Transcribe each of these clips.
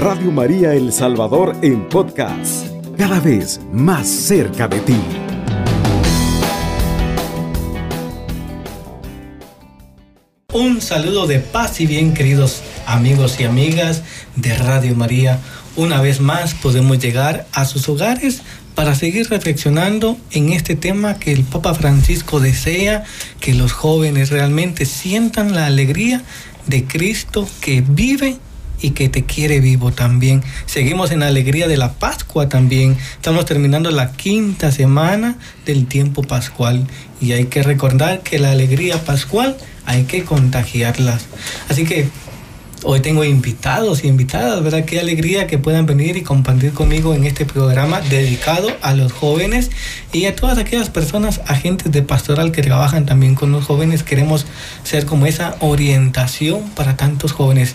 Radio María El Salvador en podcast, cada vez más cerca de ti. Un saludo de paz y bien queridos amigos y amigas de Radio María. Una vez más podemos llegar a sus hogares para seguir reflexionando en este tema que el Papa Francisco desea que los jóvenes realmente sientan la alegría de Cristo que vive y que te quiere vivo también. Seguimos en la alegría de la Pascua también. Estamos terminando la quinta semana del tiempo pascual y hay que recordar que la alegría pascual hay que contagiarlas. Así que hoy tengo invitados y invitadas, ¿verdad? Qué alegría que puedan venir y compartir conmigo en este programa dedicado a los jóvenes y a todas aquellas personas, agentes de pastoral que trabajan también con los jóvenes. Queremos ser como esa orientación para tantos jóvenes.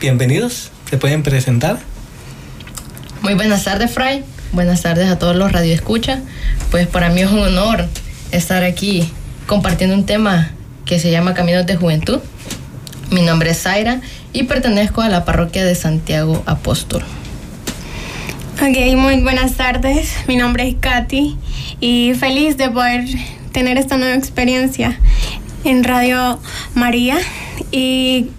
Bienvenidos, se pueden presentar. Muy buenas tardes, Fray. Buenas tardes a todos los radioescuchas. Pues para mí es un honor estar aquí compartiendo un tema que se llama Caminos de Juventud. Mi nombre es Zaira y pertenezco a la parroquia de Santiago Apóstol. Ok, muy buenas tardes. Mi nombre es Katy y feliz de poder tener esta nueva experiencia en Radio María y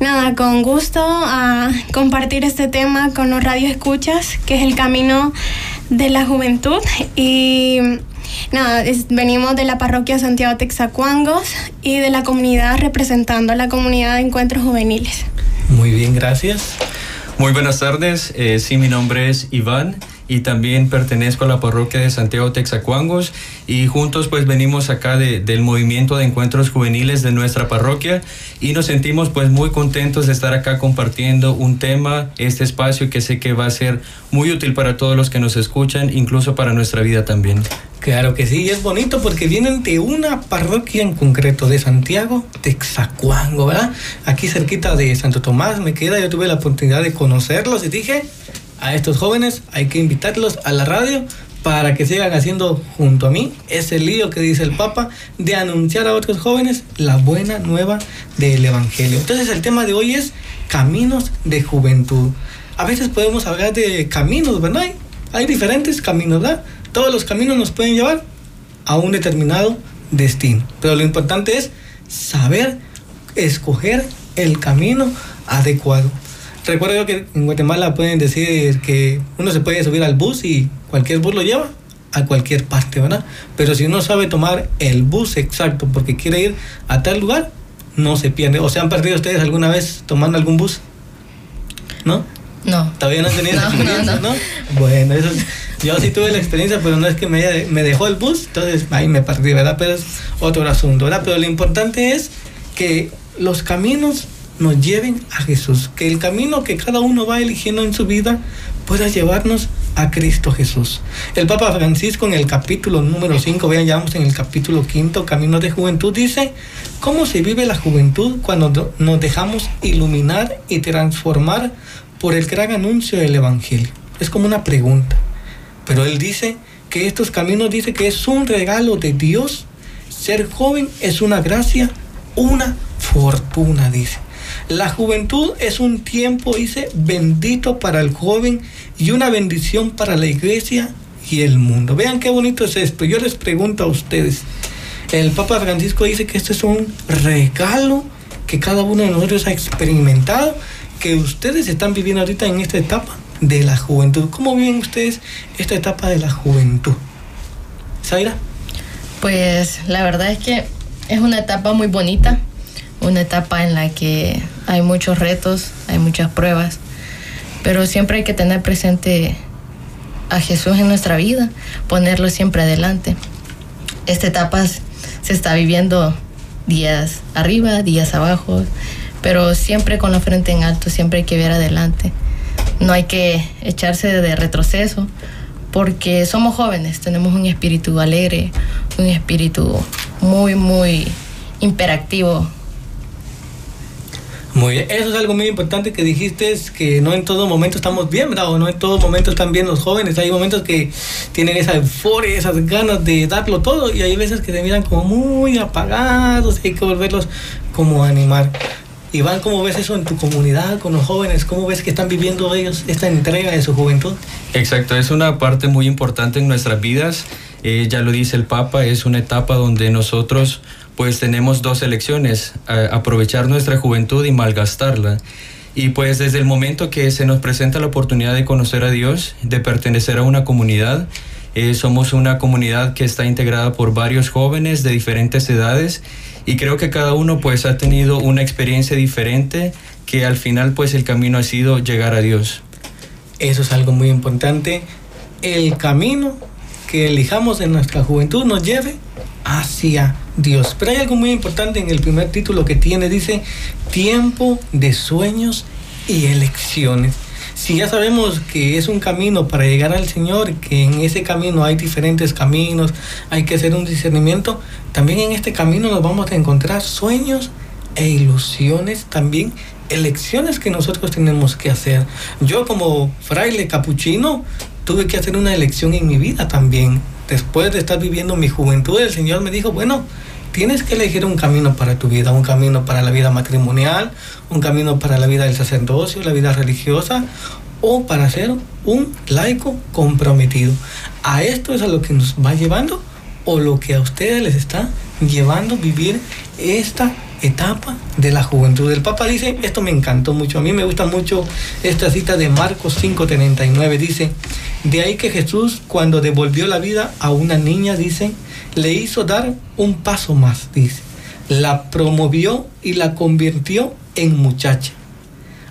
nada, con gusto a compartir este tema con los radioescuchas, que es el camino de la juventud y nada, venimos de la parroquia Santiago Texacuangos y de la comunidad representando a la comunidad de encuentros juveniles. Muy bien, gracias. Muy buenas tardes, eh, sí, mi nombre es Iván y también pertenezco a la parroquia de Santiago Texacuangos y juntos pues venimos acá del movimiento de encuentros juveniles de nuestra parroquia y nos sentimos pues muy contentos de estar acá compartiendo un tema, este espacio que sé que va a ser muy útil para todos los que nos escuchan, incluso para nuestra vida también. Claro que sí, es bonito porque vienen de una parroquia en concreto, de Santiago, Texacuango, ¿verdad? Aquí cerquita de Santo Tomás me queda, yo tuve la oportunidad de conocerlos y dije, a estos jóvenes hay que invitarlos a la radio para que sigan haciendo junto a mí ese lío que dice el Papa de anunciar a otros jóvenes la buena nueva del Evangelio. Entonces el tema de hoy es caminos de juventud. A veces podemos hablar de caminos, ¿verdad? Hay diferentes caminos, ¿verdad? Todos los caminos nos pueden llevar a un determinado destino. Pero lo importante es saber escoger el camino adecuado. Recuerdo que en Guatemala pueden decir que uno se puede subir al bus y cualquier bus lo lleva a cualquier parte, ¿verdad? Pero si uno sabe tomar el bus exacto porque quiere ir a tal lugar, no se pierde. ¿O se han perdido ustedes alguna vez tomando algún bus? ¿No? No. ¿Todavía no han tenido No, experiencia, no, no, no. Bueno, eso, yo sí tuve la experiencia, pero no es que me, me dejó el bus, entonces ahí me perdí, ¿verdad? Pero es otro asunto, ¿verdad? Pero lo importante es que los caminos nos lleven a Jesús, que el camino que cada uno va eligiendo en su vida pueda llevarnos a Cristo Jesús. El Papa Francisco en el capítulo número 5, vean, ya vamos en el capítulo quinto, Camino de Juventud, dice, ¿cómo se vive la juventud cuando nos dejamos iluminar y transformar por el gran anuncio del Evangelio? Es como una pregunta, pero él dice que estos caminos dice que es un regalo de Dios. Ser joven es una gracia, una fortuna, dice. La juventud es un tiempo, dice, bendito para el joven y una bendición para la iglesia y el mundo. Vean qué bonito es esto. Yo les pregunto a ustedes, el Papa Francisco dice que este es un regalo que cada uno de nosotros ha experimentado, que ustedes están viviendo ahorita en esta etapa de la juventud. ¿Cómo viven ustedes esta etapa de la juventud? Zaira. Pues la verdad es que es una etapa muy bonita, una etapa en la que hay muchos retos, hay muchas pruebas, pero siempre hay que tener presente a Jesús en nuestra vida, ponerlo siempre adelante. Esta etapa se está viviendo días arriba, días abajo, pero siempre con la frente en alto, siempre hay que ver adelante. No hay que echarse de retroceso, porque somos jóvenes, tenemos un espíritu alegre, un espíritu muy, muy imperactivo. Muy bien, eso es algo muy importante que dijiste, es que no en todo momento estamos bien, ¿verdad? O no en todo momento están bien los jóvenes, hay momentos que tienen esa euforia, esas ganas de darlo todo y hay veces que se miran como muy apagados y hay que volverlos como a animar. Iván, ¿cómo ves eso en tu comunidad con los jóvenes? ¿Cómo ves que están viviendo ellos esta entrega de su juventud? Exacto, es una parte muy importante en nuestras vidas. Eh, ya lo dice el Papa, es una etapa donde nosotros pues tenemos dos elecciones, aprovechar nuestra juventud y malgastarla. Y pues desde el momento que se nos presenta la oportunidad de conocer a Dios, de pertenecer a una comunidad, eh, somos una comunidad que está integrada por varios jóvenes de diferentes edades y creo que cada uno pues ha tenido una experiencia diferente que al final pues el camino ha sido llegar a Dios. Eso es algo muy importante. El camino que elijamos en nuestra juventud nos lleve hacia Dios. Pero hay algo muy importante en el primer título que tiene, dice, tiempo de sueños y elecciones. Si ya sabemos que es un camino para llegar al Señor, que en ese camino hay diferentes caminos, hay que hacer un discernimiento, también en este camino nos vamos a encontrar sueños e ilusiones, también elecciones que nosotros tenemos que hacer. Yo como fraile capuchino tuve que hacer una elección en mi vida también después de estar viviendo mi juventud, el Señor me dijo, bueno, tienes que elegir un camino para tu vida, un camino para la vida matrimonial, un camino para la vida del sacerdocio, la vida religiosa, o para ser un laico comprometido. A esto es a lo que nos va llevando o lo que a ustedes les está llevando vivir esta etapa de la juventud. El Papa dice, esto me encantó mucho, a mí me gusta mucho esta cita de Marcos 5:39, dice, de ahí que Jesús cuando devolvió la vida a una niña, dice, le hizo dar un paso más, dice, la promovió y la convirtió en muchacha.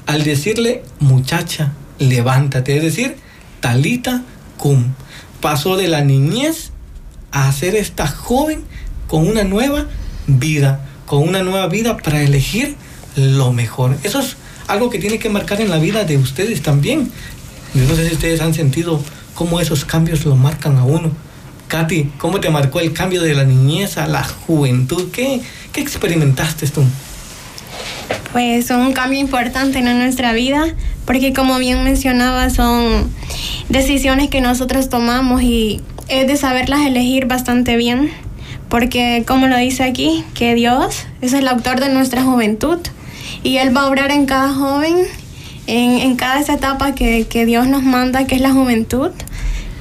Al decirle, muchacha, levántate, es decir, talita cum, pasó de la niñez a ser esta joven con una nueva vida con una nueva vida para elegir lo mejor. Eso es algo que tiene que marcar en la vida de ustedes también. no sé si ustedes han sentido cómo esos cambios lo marcan a uno. Katy, ¿cómo te marcó el cambio de la niñez a la juventud? ¿Qué, qué experimentaste tú? Pues un cambio importante en nuestra vida, porque como bien mencionaba, son decisiones que nosotros tomamos y es de saberlas elegir bastante bien porque como lo dice aquí, que Dios es el autor de nuestra juventud. Y Él va a obrar en cada joven, en, cada esa etapa que, Dios nos manda, que es la juventud.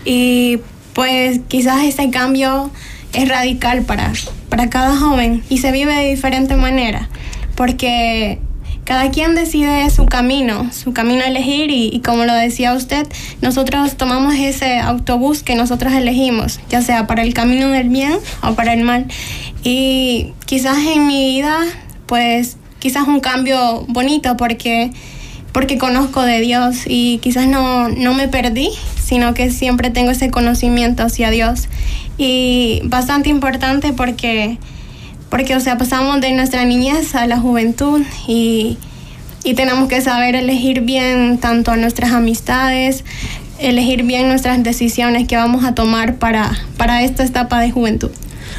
Y pues quizás ese cambio es radical para, para cada joven. Y se vive de diferente manera, porque cada quien decide su camino, su camino a elegir y, como lo decía usted, nosotros tomamos ese autobús que nosotros elegimos, ya sea para el camino del bien o para el mal. Y quizás en mi vida, pues quizás un cambio bonito porque, porque conozco de Dios y quizás no, no me perdí, sino que siempre tengo ese conocimiento hacia Dios. Y bastante importante porque porque, o sea, pasamos de nuestra niñez a la juventud y, tenemos que saber elegir bien tanto a nuestras amistades, elegir bien nuestras decisiones que vamos a tomar para, para esta etapa de juventud.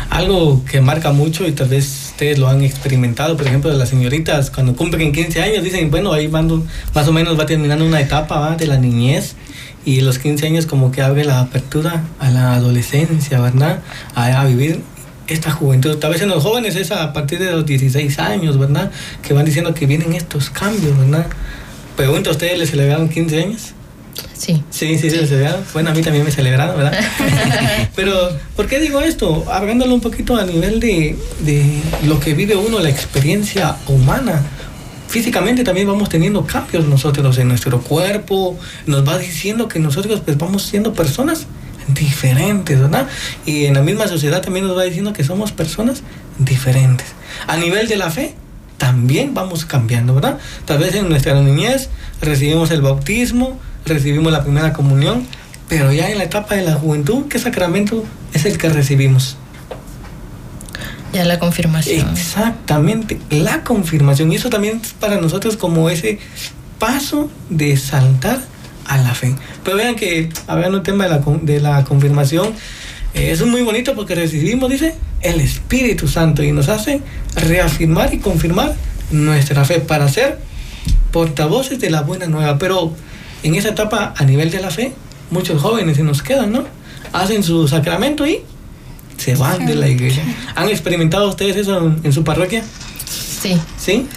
Algo que marca mucho y tal vez ustedes lo han experimentado, por ejemplo, las señoritas cuando cumplen 15 años dicen, bueno, ahí van, más o menos va terminando una etapa de la niñez y los 15 años como que abre la apertura a la adolescencia, ¿verdad? a vivir esta juventud. Tal vez en los jóvenes es a partir de los 16 años, ¿verdad? Que van diciendo que vienen estos cambios, ¿verdad? Pregunto, ¿a ustedes les celebraron 15 años? Sí. Sí, sí, se les celebraron. Bueno, a mí también me celebraron, ¿verdad? Pero, ¿por qué digo esto? Hablándolo un poquito a nivel de, de lo que vive uno, la experiencia humana físicamente también vamos teniendo cambios nosotros en nuestro cuerpo, nos va diciendo que nosotros pues vamos siendo personas diferentes, ¿verdad? Y en la misma sociedad también nos va diciendo que somos personas diferentes. A nivel de la fe, también vamos cambiando, ¿verdad? Tal vez en nuestra niñez recibimos el bautismo, recibimos la primera comunión, pero ya en la etapa de la juventud, ¿qué sacramento es el que recibimos? Ya la confirmación. Exactamente, la confirmación. Y eso también es para nosotros como ese paso de saltar a la fe. Pero vean que, hablando un tema de la, de la confirmación, eh, eso es muy bonito porque recibimos, dice, el Espíritu Santo y nos hace reafirmar y confirmar nuestra fe para ser portavoces de la buena nueva. Pero en esa etapa, a nivel de la fe, muchos jóvenes se nos quedan, ¿no? Hacen su sacramento y se van de la iglesia. ¿Han experimentado ustedes eso en, en su parroquia? Sí. ¿Sí?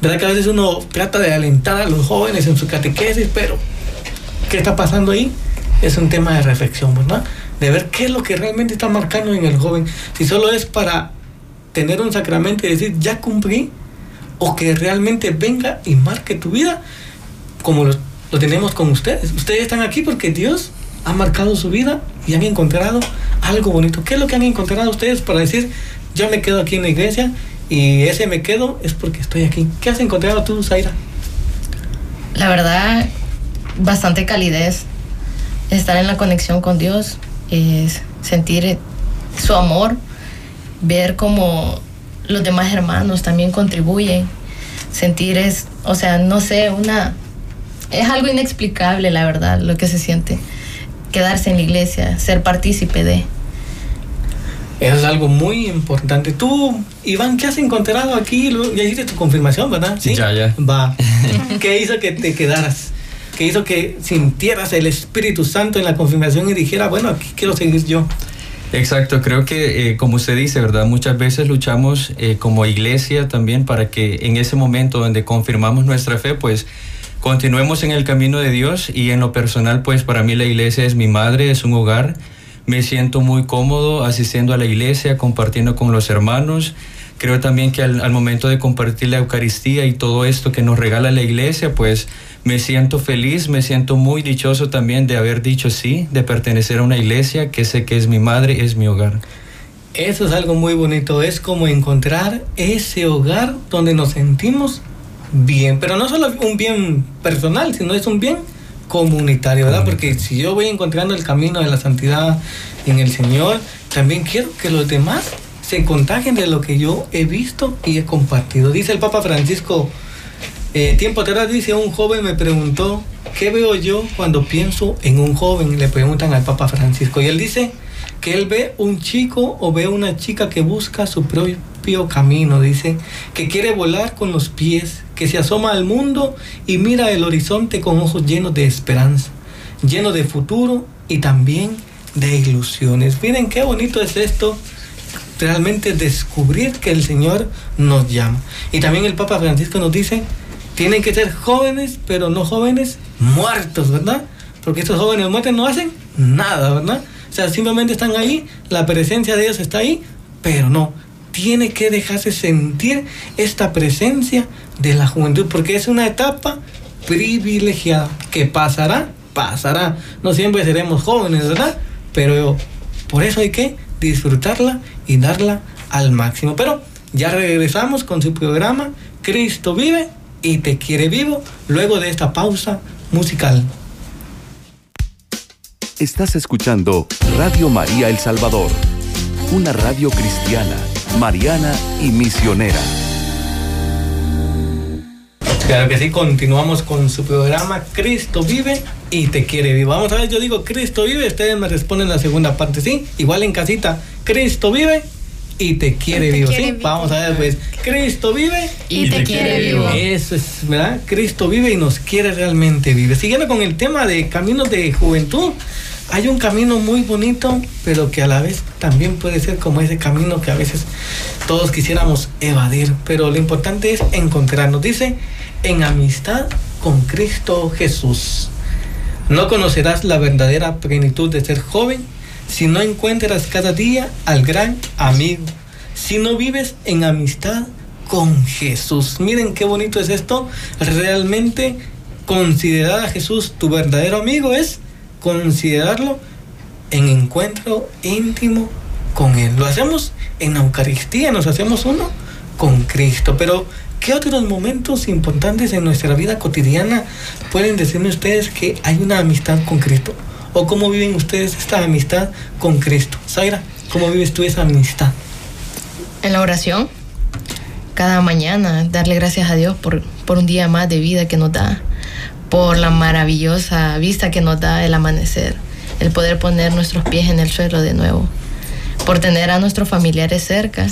¿Verdad que a veces uno trata de alentar a los jóvenes en su catequesis, pero ¿qué está pasando ahí? Es un tema de reflexión, ¿verdad? De ver qué es lo que realmente está marcando en el joven. Si solo es para tener un sacramento y decir, ya cumplí, o que realmente venga y marque tu vida como lo, lo tenemos con ustedes. Ustedes están aquí porque Dios ha marcado su vida y han encontrado algo bonito. ¿Qué es lo que han encontrado ustedes para decir, yo me quedo aquí en la iglesia y ese me quedo es porque estoy aquí? ¿Qué has encontrado tú, Zaira? La verdad, bastante calidez. Estar en la conexión con Dios, es sentir su amor, ver cómo los demás hermanos también contribuyen, sentir es, o sea, no sé, una, es algo inexplicable, la verdad, lo que se siente. Quedarse en la iglesia, ser partícipe de. Eso es algo muy importante. Tú, Iván, ¿qué has encontrado aquí? Ya hiciste tu confirmación, ¿verdad? Sí. Ya, ya. Va. ¿Qué hizo que te quedaras? ¿Qué hizo que sintieras el Espíritu Santo en la confirmación y dijera, bueno, aquí quiero seguir yo? Exacto, creo que eh, como usted dice, ¿verdad? Muchas veces luchamos eh, como iglesia también para que en ese momento donde confirmamos nuestra fe, pues continuemos en el camino de Dios y en lo personal, pues para mí la iglesia es mi madre, es un hogar. Me siento muy cómodo asistiendo a la iglesia, compartiendo con los hermanos. Creo también que al, al momento de compartir la Eucaristía y todo esto que nos regala la iglesia, pues me siento feliz, me siento muy dichoso también de haber dicho sí, de pertenecer a una iglesia que sé que es mi madre, es mi hogar. Eso es algo muy bonito, es como encontrar ese hogar donde nos sentimos bien, pero no solo un bien personal, sino es un bien comunitario, ¿verdad? Porque si yo voy encontrando el camino de la santidad en el Señor, también quiero que los demás se contagien de lo que yo he visto y he compartido. Dice el Papa Francisco, eh, tiempo atrás dice un joven me preguntó, ¿qué veo yo cuando pienso en un joven? Le preguntan al Papa Francisco y él dice que él ve un chico o ve una chica que busca su propio camino, dice, que quiere volar con los pies, que se asoma al mundo y mira el horizonte con ojos llenos de esperanza, lleno de futuro y también de ilusiones. Miren qué bonito es esto realmente descubrir que el Señor nos llama. Y también el Papa Francisco nos dice tienen que ser jóvenes, pero no jóvenes muertos, ¿verdad? Porque estos jóvenes muertos no hacen nada, ¿verdad? O sea, simplemente están ahí, la presencia de Dios está ahí, pero no. Tiene que dejarse sentir esta presencia de la juventud, porque es una etapa privilegiada que pasará, pasará. No siempre seremos jóvenes, ¿verdad? Pero por eso hay que disfrutarla y darla al máximo. Pero ya regresamos con su programa Cristo vive y te quiere vivo luego de esta pausa musical. Estás escuchando Radio María El Salvador, una radio cristiana, mariana y misionera. Claro que sí, continuamos con su programa Cristo vive y te quiere vivo. Vamos a ver, yo digo Cristo vive, ustedes me responden la segunda parte, ¿sí? Igual en casita, Cristo vive y te quiere vivo, ¿sí? Vamos a ver, pues, Cristo vive y, te, quiere vivo. Eso es, ¿verdad? Cristo vive y nos quiere realmente vive. Siguiendo con el tema de caminos de juventud, hay un camino muy bonito, pero que a la vez también puede ser como ese camino que a veces todos quisiéramos evadir. Pero lo importante es encontrarnos. Dice, en amistad con Cristo Jesús. No conocerás la verdadera plenitud de ser joven si no encuentras cada día al gran amigo, si no vives en amistad con Jesús. Miren qué bonito es esto. Realmente considerar a Jesús tu verdadero amigo es considerarlo en encuentro íntimo con Él. Lo hacemos en la Eucaristía, nos hacemos uno con Cristo. Pero, ¿qué otros momentos importantes en nuestra vida cotidiana pueden decirme ustedes que hay una amistad con Cristo? ¿O cómo viven ustedes esta amistad con Cristo? Zaira, ¿cómo vives tú esa amistad? En la oración, cada mañana, darle gracias a Dios por, por un día más de vida que nos da, por la maravillosa vista que nos da el amanecer, el poder poner nuestros pies en el suelo de nuevo, por tener a nuestros familiares cerca,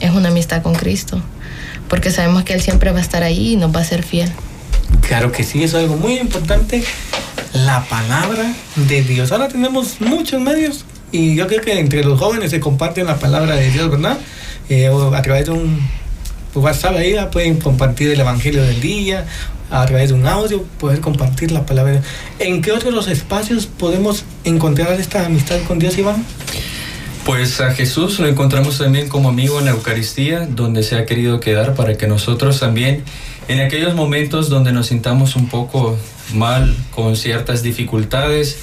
es una amistad con Cristo, porque sabemos que Él siempre va a estar ahí y nos va a ser fiel. Claro que sí, eso es algo muy importante, la palabra de Dios. Ahora tenemos muchos medios y yo creo que entre los jóvenes se comparten la palabra de Dios, ¿verdad? Eh, a través de un WhatsApp ahí pueden compartir el Evangelio del día, a través de un audio, poder compartir la palabra. ¿En qué otros espacios podemos encontrar esta amistad con Dios, Iván? Pues a Jesús lo encontramos también como amigo en la Eucaristía, donde se ha querido quedar para que nosotros también, en aquellos momentos donde nos sintamos un poco mal, con ciertas dificultades,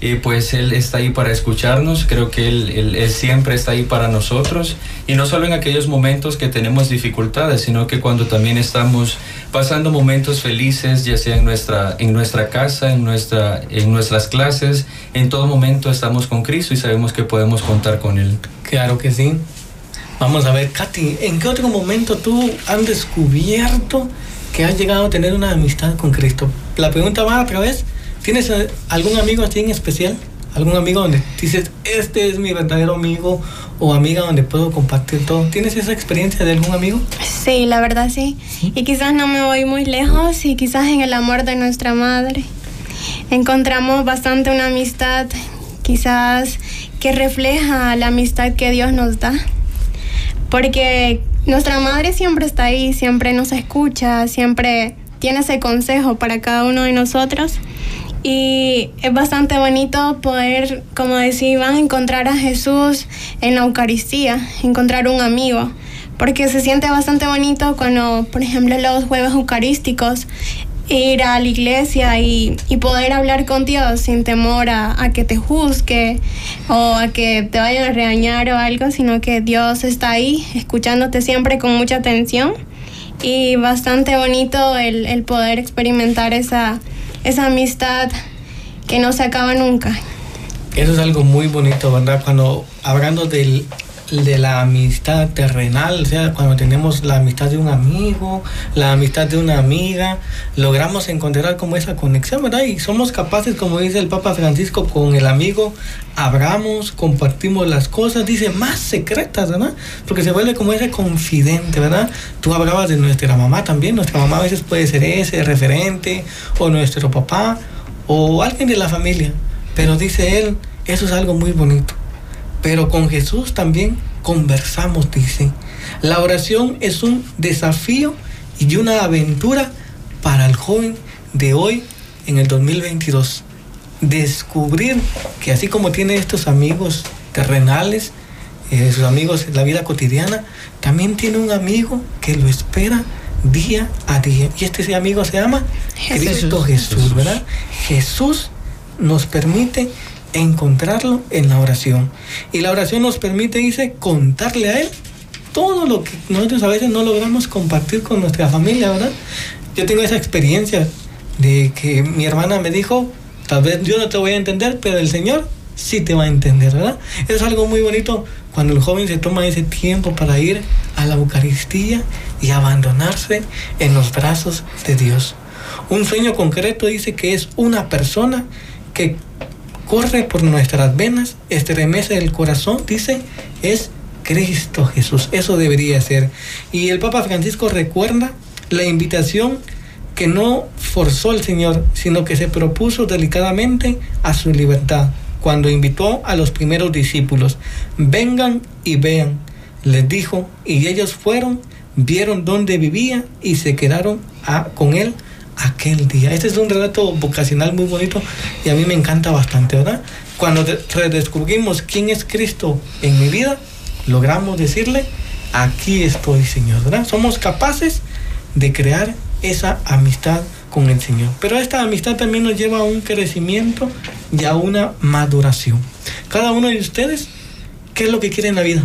y pues Él está ahí para escucharnos, creo que él, él, siempre está ahí para nosotros y no solo en aquellos momentos que tenemos dificultades, sino que cuando también estamos pasando momentos felices, ya sea en nuestra, en nuestra casa, en, nuestra, en nuestras clases, en todo momento estamos con Cristo y sabemos que podemos contar con Él. Claro que sí. Vamos a ver, Katy, ¿en qué otro momento tú has descubierto que has llegado a tener una amistad con Cristo? La pregunta va otra vez. ¿Tienes algún amigo así en especial? ¿Algún amigo donde dices, este es mi verdadero amigo o amiga donde puedo compartir todo? ¿Tienes esa experiencia de algún amigo? Sí, la verdad sí. Y quizás no me voy muy lejos y quizás en el amor de nuestra madre. Encontramos bastante una amistad quizás que refleja la amistad que Dios nos da. Porque nuestra madre siempre está ahí, siempre nos escucha, siempre tiene ese consejo para cada uno de nosotros. Y es bastante bonito poder, como decía encontrar a Jesús en la Eucaristía, encontrar un amigo, porque se siente bastante bonito cuando, por ejemplo, los jueves eucarísticos, ir a la iglesia y, y poder hablar con Dios sin temor a, a, que te juzgue o a que te vayan a regañar o algo, sino que Dios está ahí escuchándote siempre con mucha atención y bastante bonito el, el poder experimentar esa esa amistad que no se acaba nunca. Eso es algo muy bonito, ¿verdad? Cuando hablando del, de la amistad terrenal, o sea, cuando tenemos la amistad de un amigo, la amistad de una amiga, logramos encontrar como esa conexión, ¿verdad? Y somos capaces, como dice el Papa Francisco, con el amigo, hablamos, compartimos las cosas, dice, más secretas, ¿verdad? Porque se vuelve como ese confidente, ¿verdad? Tú hablabas de nuestra mamá también, nuestra mamá a veces puede ser ese referente, o nuestro papá, o alguien de la familia, pero dice él, eso es algo muy bonito. Pero con Jesús también conversamos, dice. La oración es un desafío y una aventura para el joven de hoy en el 2022. Descubrir que así como tiene estos amigos terrenales, eh, sus amigos en la vida cotidiana, también tiene un amigo que lo espera día a día. Y este amigo se llama Jesús. Cristo Jesús, ¿verdad? Jesús nos permite encontrarlo en la oración. Y la oración nos permite, dice, contarle a Él todo lo que nosotros a veces no logramos compartir con nuestra familia, ¿verdad? Yo tengo esa experiencia de que mi hermana me dijo, tal vez yo no te voy a entender, pero el Señor sí te va a entender, ¿verdad? Es algo muy bonito cuando el joven se toma ese tiempo para ir a la Eucaristía y abandonarse en los brazos de Dios. Un sueño concreto dice que es una persona que corre por nuestras venas, estremece el corazón, dice, es Cristo Jesús. Eso debería ser. Y el Papa Francisco recuerda la invitación que no forzó el Señor, sino que se propuso delicadamente a su libertad, cuando invitó a los primeros discípulos, vengan y vean, les dijo, y ellos fueron, vieron dónde vivía y se quedaron a, con él aquel día. Este es un relato vocacional muy bonito y a mí me encanta bastante, ¿verdad? Cuando redescubrimos quién es Cristo en mi vida, logramos decirle, aquí estoy, Señor, ¿verdad? Somos capaces de crear esa amistad con el Señor. Pero esta amistad también nos lleva a un crecimiento y a una maduración. Cada uno de ustedes, ¿qué es lo que quiere en la vida?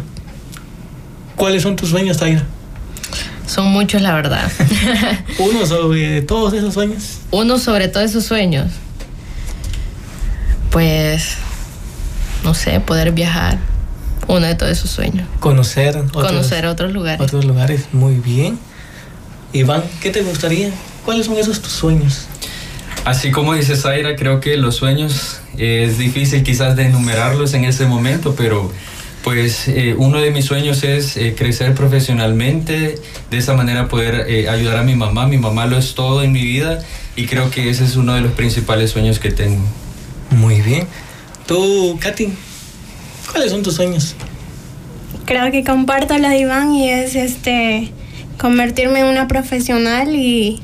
¿Cuáles son tus sueños, Taira? Son muchos, la verdad. Uno sobre todos esos sueños. Uno sobre todos esos sueños. Pues, no sé, poder viajar. Uno de todos esos sueños. Conocer otros, Conocer otros lugares. Otros lugares, muy bien. Iván, ¿qué te gustaría? ¿Cuáles son esos tus sueños? Así como dice Zaira, creo que los sueños eh, es difícil quizás de enumerarlos en ese momento, pero pues eh, uno de mis sueños es eh, crecer profesionalmente, de esa manera poder eh, ayudar a mi mamá. Mi mamá lo es todo en mi vida y creo que ese es uno de los principales sueños que tengo. Muy bien. Tú, Katy, ¿cuáles son tus sueños? Creo que comparto la de Iván y es este convertirme en una profesional y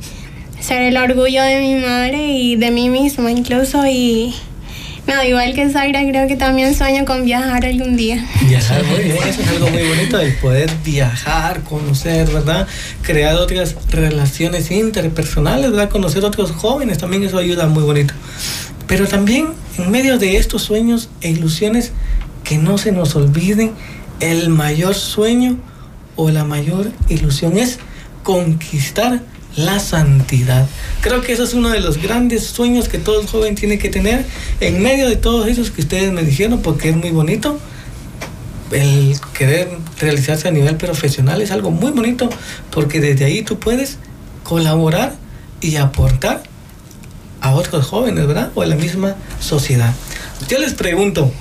ser el orgullo de mi madre y de mí misma incluso y no, igual que Zaira, creo que también sueño con viajar algún día. Viajar, muy bien, eso es algo muy bonito, el poder viajar, conocer, ¿verdad? Crear otras relaciones interpersonales, ¿verdad? Conocer otros jóvenes, también eso ayuda muy bonito. Pero también en medio de estos sueños e ilusiones, que no se nos olviden, el mayor sueño o la mayor ilusión es conquistar la santidad. Creo que eso es uno de los grandes sueños que todo joven tiene que tener en medio de todos esos que ustedes me dijeron, porque es muy bonito. El querer realizarse a nivel profesional es algo muy bonito, porque desde ahí tú puedes colaborar y aportar a otros jóvenes, ¿verdad? O a la misma sociedad. Yo les pregunto,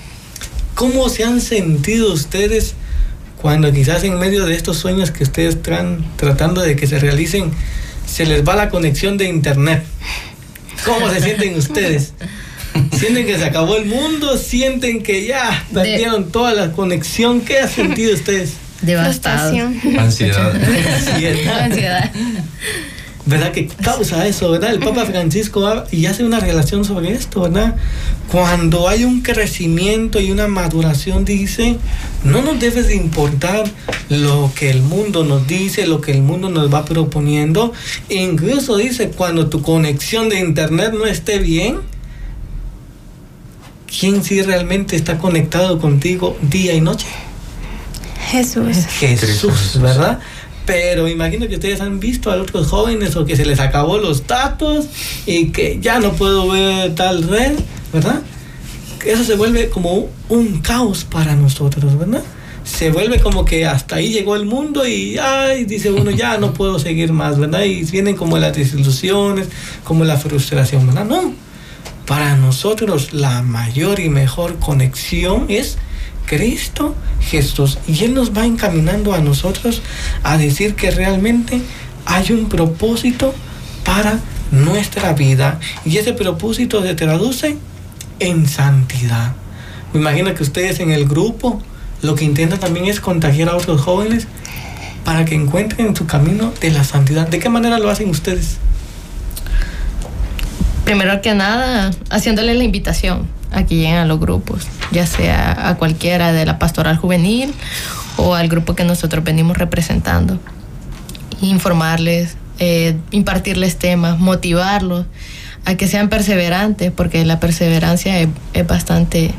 ¿cómo se han sentido ustedes cuando quizás en medio de estos sueños que ustedes están tratando de que se realicen, se les va la conexión de internet. ¿Cómo se sienten ustedes? ¿Sienten que se acabó el mundo? ¿Sienten que ya perdieron toda la conexión? ¿Qué han sentido ustedes? Devastado. Ansiedad. Ansiedad. Ansiedad. ¿Verdad que causa eso, verdad? El Papa Francisco va y hace una relación sobre esto, ¿verdad? Cuando hay un crecimiento y una maduración, dice, no nos debe de importar lo que el mundo nos dice, lo que el mundo nos va proponiendo. Incluso dice, cuando tu conexión de internet no esté bien, ¿quién sí realmente está conectado contigo día y noche? Jesús. Jesús, ¿verdad? Pero imagino que ustedes han visto a otros jóvenes o que se les acabó los datos y que ya no puedo ver tal red, ¿verdad? Eso se vuelve como un caos para nosotros, ¿verdad? Se vuelve como que hasta ahí llegó el mundo y, ay, dice uno, ya no puedo seguir más, ¿verdad? Y vienen como las desilusiones, como la frustración, ¿verdad? No. Para nosotros la mayor y mejor conexión es Cristo Jesús. Y Él nos va encaminando a nosotros a decir que realmente hay un propósito para nuestra vida. Y ese propósito se traduce en santidad. Me imagino que ustedes en el grupo lo que intentan también es contagiar a otros jóvenes para que encuentren su camino de la santidad. ¿De qué manera lo hacen ustedes? Primero que nada, haciéndole la invitación a que lleguen a los grupos, ya sea a cualquiera de la pastoral juvenil o al grupo que nosotros venimos representando. Informarles, eh, impartirles temas, motivarlos a que sean perseverantes, porque la perseverancia es, bastante,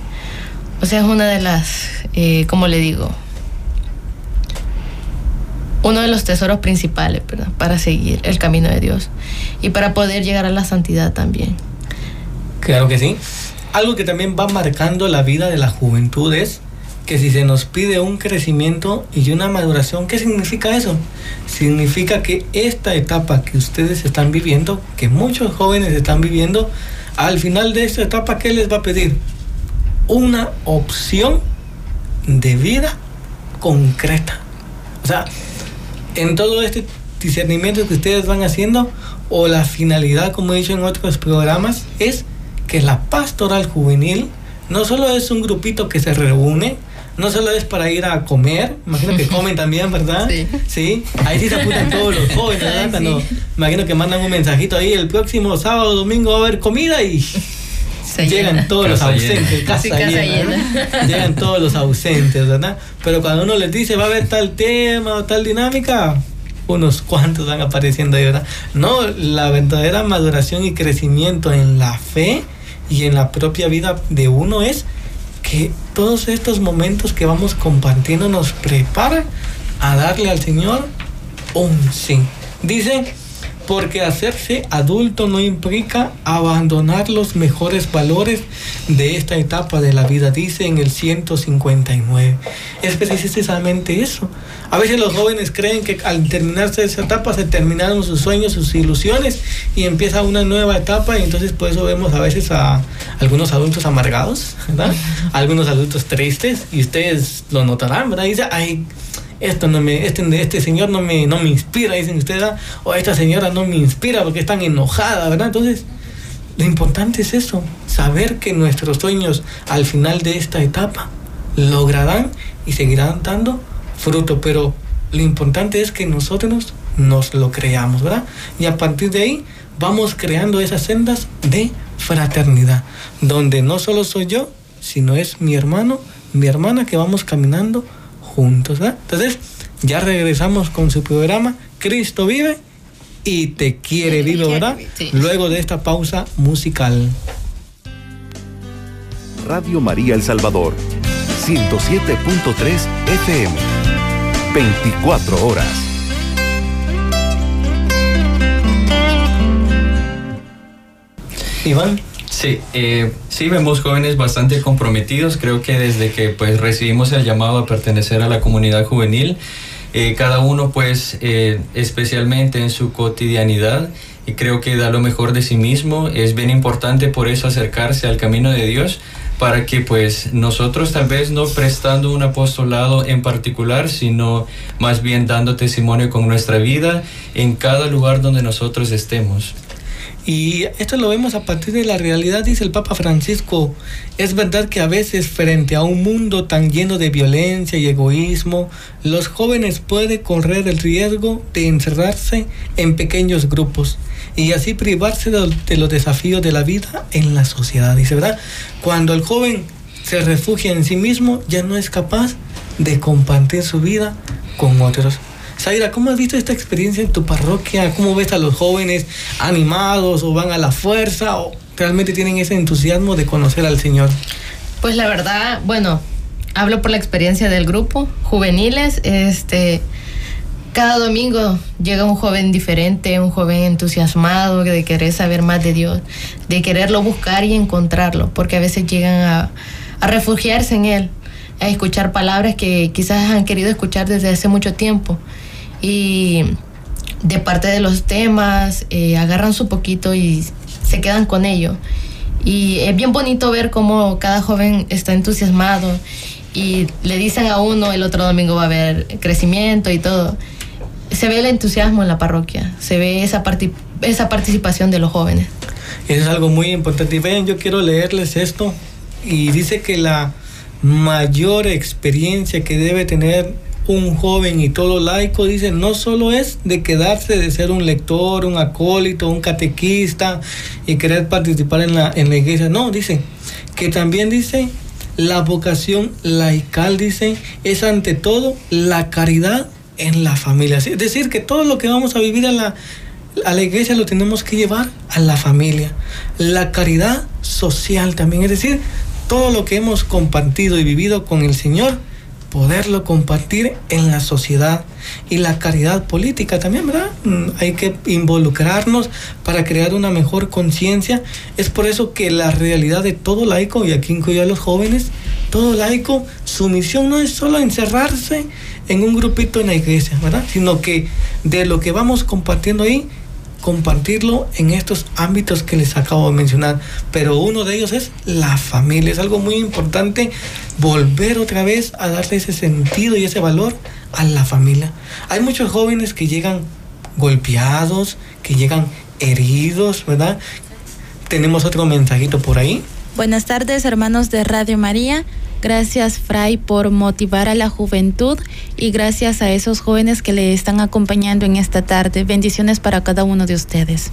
o sea, es una de las, eh, como le digo, uno de los tesoros principales para seguir el camino de Dios y para poder llegar a la santidad también. Claro que sí. Algo que también va marcando la vida de la juventud es que si se nos pide un crecimiento y una maduración, ¿qué significa eso? Significa que esta etapa que ustedes están viviendo, que muchos jóvenes están viviendo, al final de esta etapa, ¿qué les va a pedir? Una opción de vida concreta. O sea, en todo este discernimiento que ustedes van haciendo, o la finalidad, como he dicho en otros programas, es que la pastoral juvenil no solo es un grupito que se reúne, no solo es para ir a comer, imagino que comen también, ¿verdad? Sí. ahí sí se apuntan todos los jóvenes, ¿verdad? Cuando- sí. imagino que mandan un mensajito ahí, el próximo sábado, domingo va a haber comida y Se llegan llena. todos los Casa ausentes, casa, Sí, casa llena, ¿verdad? llegan todos los ausentes, ¿verdad? Pero cuando uno les dice va a haber tal tema o tal dinámica, unos cuantos van apareciendo ahí, ¿verdad? No, la verdadera maduración y crecimiento en la fe y en la propia vida de uno es que todos estos momentos que vamos compartiendo nos preparan a darle al Señor un sí. Dice, porque hacerse adulto no implica abandonar los mejores valores de esta etapa de la vida, dice en el 159. Es precisamente eso. A veces los jóvenes creen que al terminarse esa etapa se terminaron sus sueños, sus ilusiones y empieza una nueva etapa y entonces por eso vemos a veces a algunos adultos amargados, ¿verdad? Algunos adultos tristes y ustedes lo notarán, ¿verdad? Dice, ay, esto no me, este, este señor no me, no me inspira, dicen ustedes, ¿verdad? o esta señora no me inspira porque están enojada, ¿verdad? Entonces, lo importante es eso, saber que nuestros sueños al final de esta etapa lograrán y seguirán dando fruto, pero lo importante es que nosotros nos lo creamos, ¿verdad? Y a partir de ahí vamos creando esas sendas de fraternidad, donde no solo soy yo, sino es mi hermano, mi hermana que vamos caminando juntos, ¿verdad? Entonces, ya regresamos con su programa Cristo vive y te quiere vivo, ¿verdad? Sí. Luego de esta pausa musical. Radio María El Salvador, 107.3 FM, 24 horas. Iván, Sí, eh, sí vemos jóvenes bastante comprometidos. Creo que desde que pues recibimos el llamado a pertenecer a la comunidad juvenil, eh, cada uno pues eh, especialmente en su cotidianidad y creo que da lo mejor de sí mismo. Es bien importante por eso acercarse al camino de Dios para que pues nosotros tal vez no prestando un apostolado en particular, sino más bien dando testimonio con nuestra vida en cada lugar donde nosotros estemos. Y esto lo vemos a partir de la realidad, dice el Papa Francisco. Es verdad que a veces frente a un mundo tan lleno de violencia y egoísmo, los jóvenes pueden correr el riesgo de encerrarse en pequeños grupos y así privarse de, los desafíos de la vida en la sociedad. Dice, ¿verdad? Cuando el joven se refugia en sí mismo, ya no es capaz de compartir su vida con otros. Zaira, ¿cómo has visto esta experiencia en tu parroquia? ¿Cómo ves a los jóvenes animados o van a la fuerza o realmente tienen ese entusiasmo de conocer al Señor? Pues la verdad, bueno, hablo por la experiencia del grupo, juveniles, este, cada domingo llega un joven diferente, un joven entusiasmado de querer saber más de Dios, de quererlo buscar y encontrarlo, porque a veces llegan a, a refugiarse en Él, a escuchar palabras que quizás han querido escuchar desde hace mucho tiempo. Y de parte de los temas, eh, agarran su poquito y se quedan con ello. Y es bien bonito ver cómo cada joven está entusiasmado y le dicen a uno el otro domingo va a haber crecimiento y todo. Se ve el entusiasmo en la parroquia, se ve esa, esa participación de los jóvenes. Eso es algo muy importante. Y vean, yo quiero leerles esto. Y dice que la mayor experiencia que debe tener un joven y todo laico, dice, no solo es de quedarse de ser un lector, un acólito, un catequista y querer participar en la, en la iglesia. No, dice, que también dice, la vocación laical, dice, es ante todo la caridad en la familia. Es decir, que todo lo que vamos a vivir en la, a la iglesia lo tenemos que llevar a la familia. La caridad social también, es decir, todo lo que hemos compartido y vivido con el Señor, poderlo compartir en la sociedad y la caridad política también, ¿verdad? Mm, Hay que involucrarnos para crear una mejor conciencia. Es por eso que la realidad de todo laico, y aquí incluyo a los jóvenes, todo laico, su misión no es solo encerrarse en un grupito en la iglesia, ¿verdad? Sino que de lo que vamos compartiendo ahí, compartirlo en estos ámbitos que les acabo de mencionar. Pero uno de ellos es la familia. Es algo muy importante volver otra vez a darle ese sentido y ese valor a la familia. Hay muchos jóvenes que llegan golpeados, que llegan heridos, ¿verdad? Tenemos otro mensajito por ahí. Buenas tardes, hermanos de Radio María. Gracias, Fray, por motivar a la juventud y gracias a esos jóvenes que le están acompañando en esta tarde. Bendiciones para cada uno de ustedes.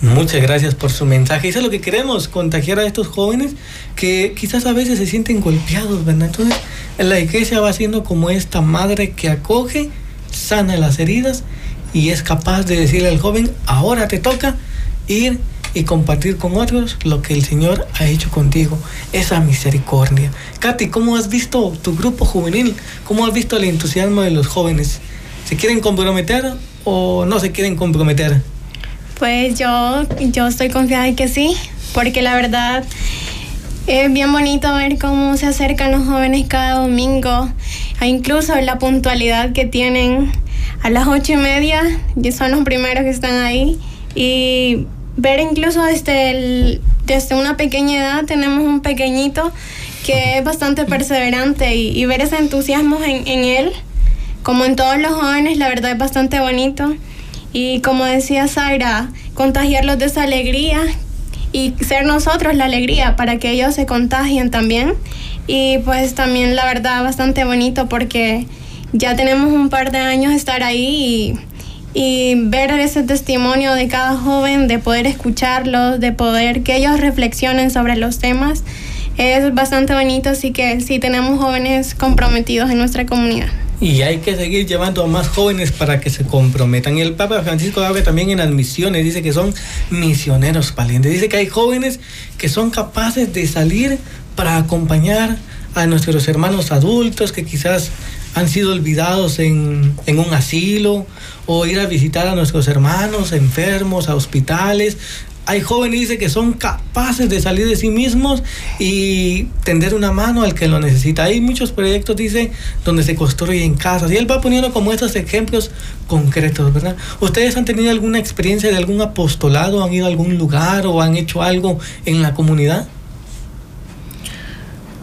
Muchas gracias por su mensaje. Eso es lo que queremos, contagiar a estos jóvenes que quizás a veces se sienten golpeados, ¿verdad? Entonces, la iglesia va siendo como esta madre que acoge, sana las heridas y es capaz de decirle al joven, ahora te toca ir y compartir con otros lo que el Señor ha hecho contigo, esa misericordia. Katy, ¿cómo has visto tu grupo juvenil? ¿Cómo has visto el entusiasmo de los jóvenes? ¿Se quieren comprometer o no se quieren comprometer? Pues yo, yo estoy confiada en que sí, porque la verdad es bien bonito ver cómo se acercan los jóvenes cada domingo, e incluso la puntualidad que tienen a las ocho y media, que son los primeros que están ahí, y ver incluso desde, el- desde una pequeña edad tenemos un pequeñito que es bastante perseverante y, y ver ese entusiasmo en, en él, como en todos los jóvenes, la verdad es bastante bonito. Y como decía Zaira, contagiarlos de esa alegría y ser nosotros la alegría para que ellos se contagien también. Y pues también la verdad bastante bonito porque ya tenemos un par de años de estar ahí y ver ese testimonio de cada joven, de poder escucharlos, de poder que ellos reflexionen sobre los temas, es bastante bonito, así que sí tenemos jóvenes comprometidos en nuestra comunidad. Y hay que seguir llevando a más jóvenes para que se comprometan. Y el Papa Francisco habla también en las misiones, dice que son misioneros valientes. Dice que hay jóvenes que son capaces de salir para acompañar a nuestros hermanos adultos que quizás han sido olvidados en, en, un asilo o ir a visitar a nuestros hermanos enfermos a hospitales hay jóvenes dice que son capaces de salir de sí mismos y tender una mano al que lo necesita. Hay muchos proyectos, dice, donde se construyen casas. Y él va poniendo como estos ejemplos concretos, ¿verdad? ¿Ustedes han tenido alguna experiencia de algún apostolado? ¿Han ido a algún lugar o han hecho algo en la comunidad?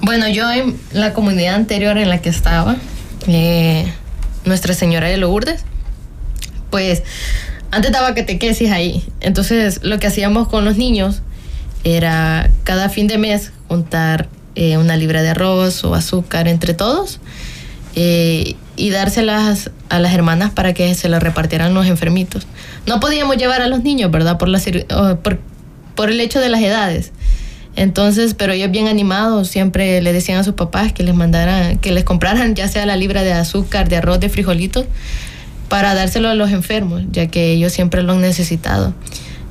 Bueno, yo en la comunidad anterior en la que estaba, eh, Nuestra Señora de Lourdes, pues antes daba catequesis ahí. Entonces lo que hacíamos con los niños era cada fin de mes juntar eh, una libra de arroz o azúcar entre todos eh, y dárselas a las hermanas para que se las repartieran los enfermitos. No podíamos llevar a los niños, ¿verdad? Por, el hecho de las edades. Entonces, pero ellos bien animados siempre le decían a sus papás que les mandaran, que les compraran ya sea la libra de azúcar, de arroz, de frijolitos, para dárselo a los enfermos, ya que ellos siempre lo han necesitado.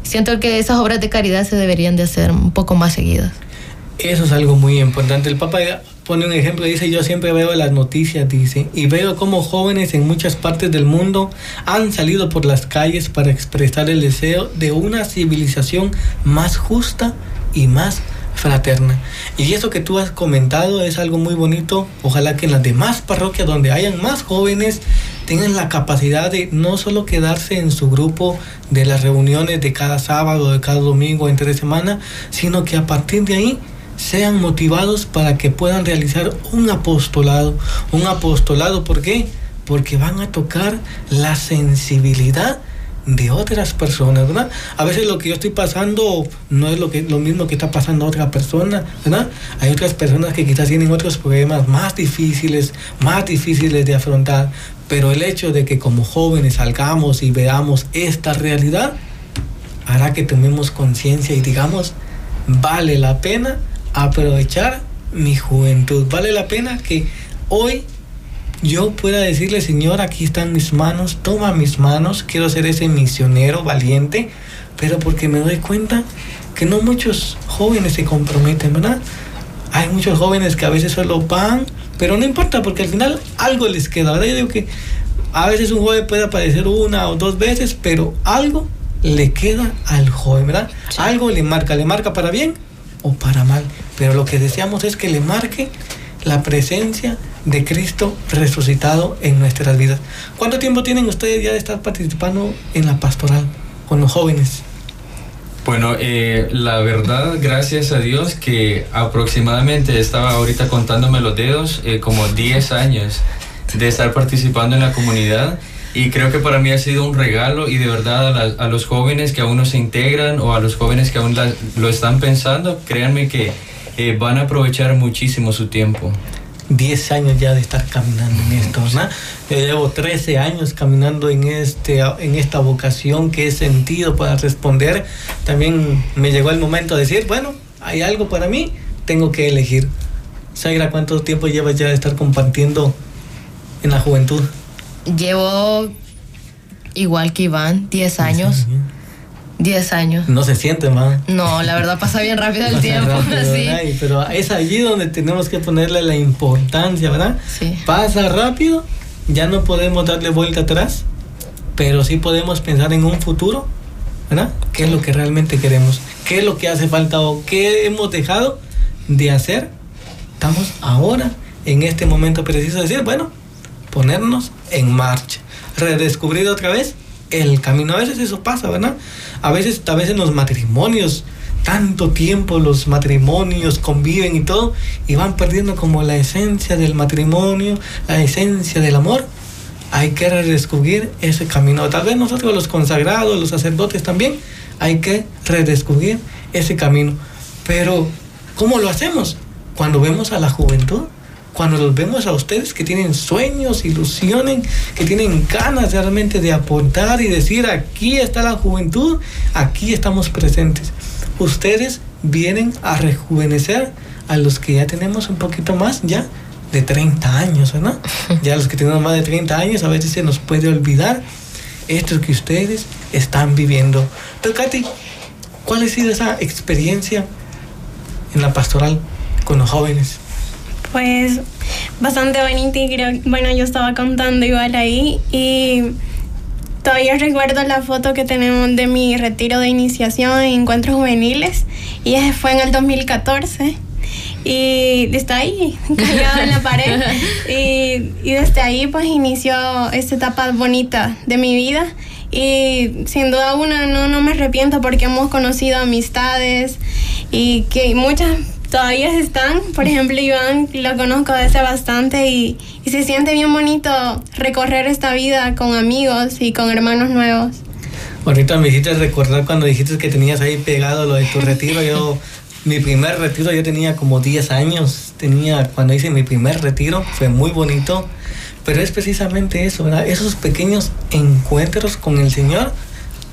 Siento que esas obras de caridad se deberían de hacer un poco más seguidas. Eso es algo muy importante. El Papa pone un ejemplo, dice, yo siempre veo las noticias, dice, y veo cómo jóvenes en muchas partes del mundo han salido por las calles para expresar el deseo de una civilización más justa y más fraterna. Y eso que tú has comentado es algo muy bonito. Ojalá que en las demás parroquias donde hayan más jóvenes tengan la capacidad de no solo quedarse en su grupo de las reuniones de cada sábado, de cada domingo, entre semana, sino que a partir de ahí sean motivados para que puedan realizar un apostolado. Un apostolado, ¿por qué? Porque van a tocar la sensibilidad de otras personas, ¿verdad? A veces lo que yo estoy pasando no es lo, que, lo mismo que está pasando a otra persona, ¿verdad? Hay otras personas que quizás tienen otros problemas más difíciles, más difíciles de afrontar, pero el hecho de que como jóvenes salgamos y veamos esta realidad hará que tomemos conciencia y digamos, vale la pena aprovechar mi juventud, vale la pena que hoy yo pueda decirle, Señor, aquí están mis manos, toma mis manos, quiero ser ese misionero valiente, pero porque me doy cuenta que no muchos jóvenes se comprometen, ¿verdad? Hay muchos jóvenes que a veces solo van, pero no importa porque al final algo les queda, ¿verdad? Yo digo que a veces un joven puede aparecer una o dos veces, pero algo le queda al joven, ¿verdad? Algo le marca, le marca para bien o para mal, pero lo que deseamos es que le marque la presencia de Cristo resucitado en nuestras vidas. ¿Cuánto tiempo tienen ustedes ya de estar participando en la pastoral con los jóvenes? Bueno, eh, la verdad, gracias a Dios que aproximadamente estaba ahorita contándome los dedos, eh, como 10 años de estar participando en la comunidad. Y creo que para mí ha sido un regalo y de verdad a, los jóvenes que aún no se integran o a los jóvenes que aún lo están pensando, créanme que eh, van a aprovechar muchísimo su tiempo. 10 años ya de estar caminando en esto, ¿no? Yo llevo 13 años caminando en, este, en esta vocación que he sentido para responder. También me llegó el momento de decir, bueno, hay algo para mí, tengo que elegir. Sagra, ¿cuánto tiempo llevas ya de estar compartiendo en la juventud? Llevo igual que Iván, 10 años. 10 años. No se siente, man. No, la verdad pasa bien rápido el tiempo. Pero es allí donde tenemos que ponerle la importancia, ¿verdad? Sí. Pasa rápido, ya no podemos darle vuelta atrás, pero sí podemos pensar en un futuro, ¿verdad? ¿Qué es lo que realmente queremos? ¿Qué es lo que hace falta o qué hemos dejado de hacer? Estamos ahora, en este momento preciso, decir, bueno, ponernos en marcha, redescubrir otra vez el camino. A veces eso pasa, ¿verdad? A veces, a veces los matrimonios, tanto tiempo los matrimonios conviven y todo, y van perdiendo como la esencia del matrimonio, la esencia del amor. Hay que redescubrir ese camino. Tal vez nosotros los consagrados, los sacerdotes también, hay que redescubrir ese camino. Pero, ¿cómo lo hacemos? Cuando vemos a la juventud cuando los vemos a ustedes que tienen sueños, ilusiones, que tienen ganas realmente de aportar y decir, aquí está la juventud, aquí estamos presentes. Ustedes vienen a rejuvenecer a los que ya tenemos un poquito más ya de 30 años, ¿no? Ya los que tenemos más de 30 años a veces se nos puede olvidar esto que ustedes están viviendo. Pero Katy, ¿cuál ha sido esa experiencia en la pastoral con los jóvenes? Pues bastante bonita y creo, bueno, yo estaba contando igual ahí y todavía recuerdo la foto que tenemos de mi retiro de iniciación en encuentros juveniles y ese fue en el 2014 y está ahí, callado en la pared. Y, y, desde ahí pues inició esta etapa bonita de mi vida. Y sin duda una no, no me arrepiento porque hemos conocido amistades y que muchas todavía están. Por ejemplo, Iván lo conozco desde bastante y, y se siente bien bonito recorrer esta vida con amigos y con hermanos nuevos. Ahorita me hiciste recordar cuando dijiste que tenías ahí pegado lo de tu retiro. Yo, mi primer retiro, yo tenía como 10 años. Tenía, cuando hice mi primer retiro, fue muy bonito. Pero es precisamente eso, ¿verdad? Esos pequeños encuentros con el Señor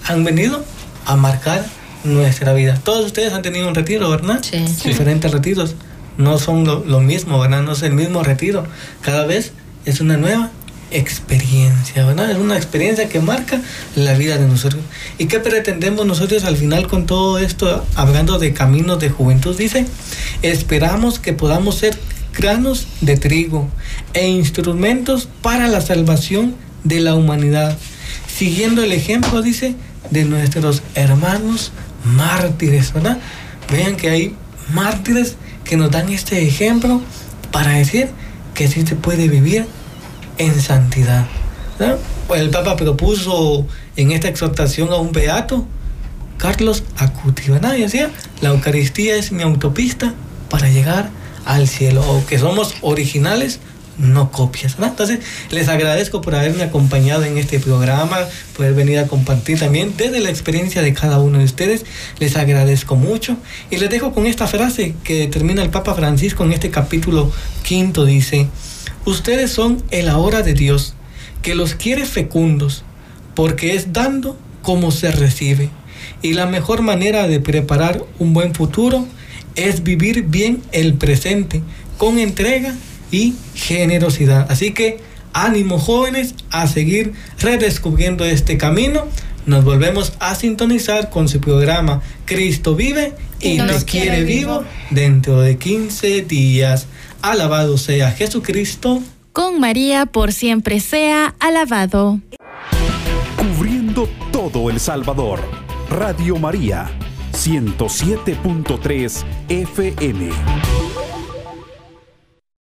han venido a marcar nuestra vida. Todos ustedes han tenido un retiro, ¿verdad? Sí. Diferentes retiros. No son lo, lo, mismo, ¿verdad? No es el mismo retiro. Cada vez es una nueva experiencia, ¿verdad? Es una experiencia que marca la vida de nosotros. ¿Y qué pretendemos nosotros al final con todo esto, hablando de caminos de juventud? Dice, esperamos que podamos ser granos de trigo e instrumentos para la salvación de la humanidad, siguiendo el ejemplo, dice, de nuestros hermanos mártires, ¿verdad? Vean que hay mártires que nos dan este ejemplo para decir que sí se puede vivir en santidad. ¿verdad? El Papa propuso en esta exhortación a un beato, Carlos Acuti, ¿verdad? Y decía, la Eucaristía es mi autopista para llegar al cielo, o que somos originales no copias. ¿no? Entonces, les agradezco por haberme acompañado en este programa, poder venir a compartir también desde la experiencia de cada uno de ustedes. Les agradezco mucho y les dejo con esta frase que termina el Papa Francisco en este capítulo quinto. Dice, ustedes son el ahora de Dios, que los quiere fecundos, porque es dando como se recibe. Y la mejor manera de preparar un buen futuro es vivir bien el presente, con entrega y generosidad. Así que ánimo jóvenes a seguir redescubriendo este camino. Nos volvemos a sintonizar con su programa Cristo vive y te quiere vivo dentro de 15 días. Alabado sea Jesucristo. Con María por siempre sea alabado. Cubriendo todo El Salvador. Radio María 107.3 FM.